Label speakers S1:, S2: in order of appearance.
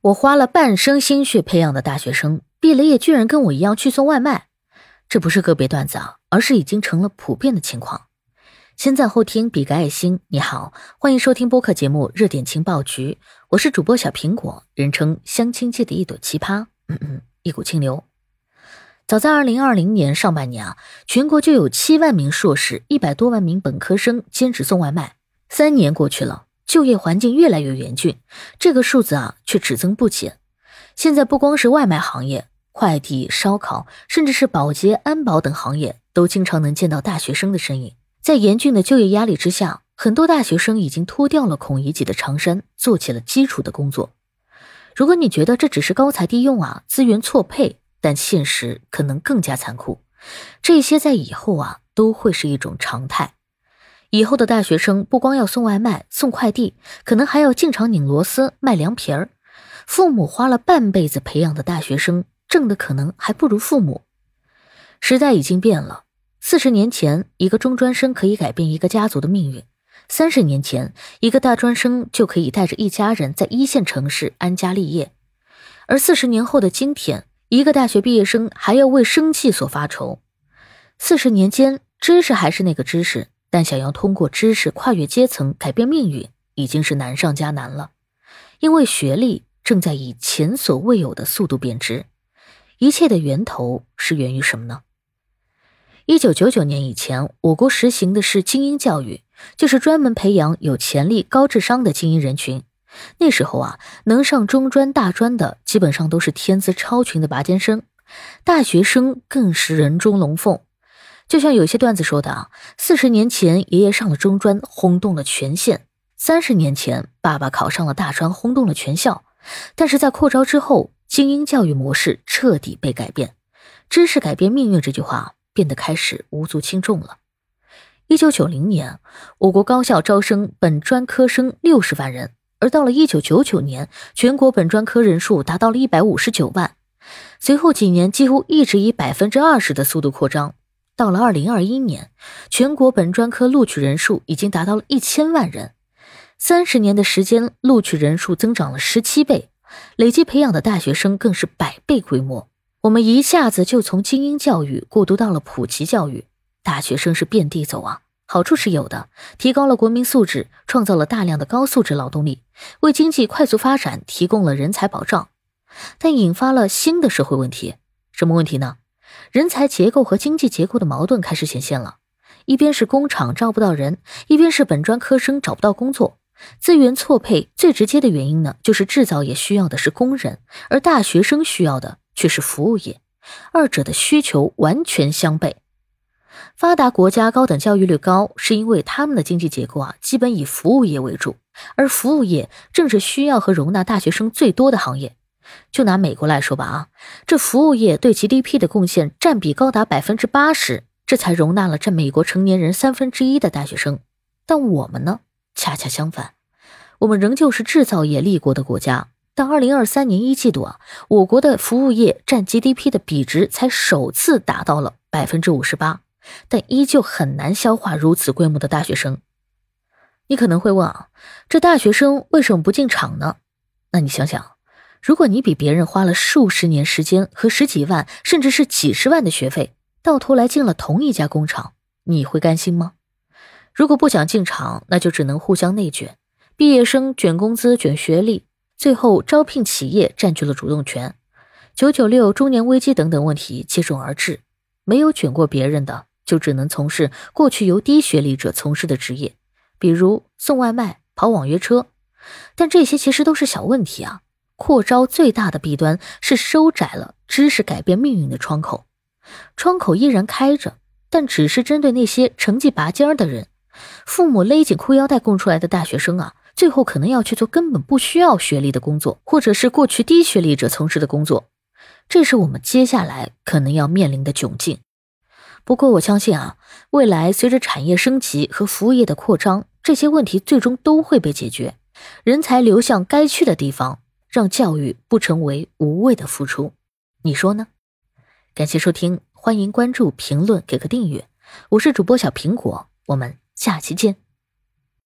S1: 我花了半生心血培养的大学生，毕了业居然跟我一样去送外卖，这不是个别段子啊，而是已经成了普遍的情况。先赞后听，比个爱心。你好，欢迎收听播客节目《热点情报局》，我是主播小苹果，人称相亲界的一朵奇葩，嗯嗯，一股清流。早在二零二零年上半年啊，全国就有七万名硕士、一百多万名本科生兼职送外卖。三年过去了。就业环境越来越严峻，这个数字啊却只增不减。现在不光是外卖行业，快递、烧烤，甚至是保洁、安保等行业，都经常能见到大学生的身影。在严峻的就业压力之下，很多大学生已经脱掉了孔乙己的长衫，做起了基础的工作。如果你觉得这只是高才低用啊，资源错配，但现实可能更加残酷。这些在以后啊都会是一种常态。以后的大学生不光要送外卖、送快递，可能还要进厂拧螺丝、卖凉皮儿。父母花了半辈子培养的大学生，挣的可能还不如父母。时代已经变了，四十年前，一个中专生可以改变一个家族的命运；三十年前，一个大专生就可以带着一家人在一线城市安家立业；而四十年后的今天，一个大学毕业生还要为生计所发愁。四十年间，知识还是那个知识。但想要通过知识跨越阶层改变命运，已经是难上加难了。因为学历正在以前所未有的速度贬值。一切的源头是源于什么呢？一九九九年以前，我国实行的是精英教育，就是专门培养有潜力、高智商的精英人群。那时候啊，能上中专、大专的，基本上都是天资超群的拔尖生，大学生更是人中龙凤。就像有些段子说的啊，四十年前爷爷上了中专，轰动了全县；三十年前爸爸考上了大专，轰动了全校。但是在扩招之后，精英教育模式彻底被改变，知识改变命运这句话变得开始无足轻重了。一九九零年，我国高校招生本专科生六十万人，而到了一九九九年，全国本专科人数达到了一百五十九万，随后几年几乎一直以百分之二十的速度扩张。到了二零二一年，全国本专科录取人数已经达到了一千万人，三十年的时间，录取人数增长了十七倍，累计培养的大学生更是百倍规模。我们一下子就从精英教育过渡到了普及教育，大学生是遍地走啊，好处是有的，提高了国民素质，创造了大量的高素质劳动力，为经济快速发展提供了人才保障，但引发了新的社会问题，什么问题呢？人才结构和经济结构的矛盾开始显现了，一边是工厂招不到人，一边是本专科生找不到工作，资源错配最直接的原因呢，就是制造业需要的是工人，而大学生需要的却是服务业，二者的需求完全相悖。发达国家高等教育率高，是因为他们的经济结构啊，基本以服务业为主，而服务业正是需要和容纳大学生最多的行业。就拿美国来说吧，啊，这服务业对 GDP 的贡献占比高达百分之八十，这才容纳了占美国成年人三分之一的大学生。但我们呢，恰恰相反，我们仍旧是制造业立国的国家。但二零二三年一季度啊，我国的服务业占 GDP 的比值才首次达到了百分之五十八，但依旧很难消化如此规模的大学生。你可能会问啊，这大学生为什么不进厂呢？那你想想。如果你比别人花了数十年时间和十几万，甚至是几十万的学费，到头来进了同一家工厂，你会甘心吗？如果不想进厂，那就只能互相内卷，毕业生卷工资、卷学历，最后招聘企业占据了主动权，九九六、中年危机等等问题接踵而至。没有卷过别人的，就只能从事过去由低学历者从事的职业，比如送外卖、跑网约车。但这些其实都是小问题啊。扩招最大的弊端是收窄了知识改变命运的窗口，窗口依然开着，但只是针对那些成绩拔尖儿的人。父母勒紧裤腰带供出来的大学生啊，最后可能要去做根本不需要学历的工作，或者是过去低学历者从事的工作。这是我们接下来可能要面临的窘境。不过我相信啊，未来随着产业升级和服务业的扩张，这些问题最终都会被解决，人才流向该去的地方。让教育不成为无谓的付出，你说呢？感谢收听，欢迎关注、评论、给个订阅。我是主播小苹果，我们下期见。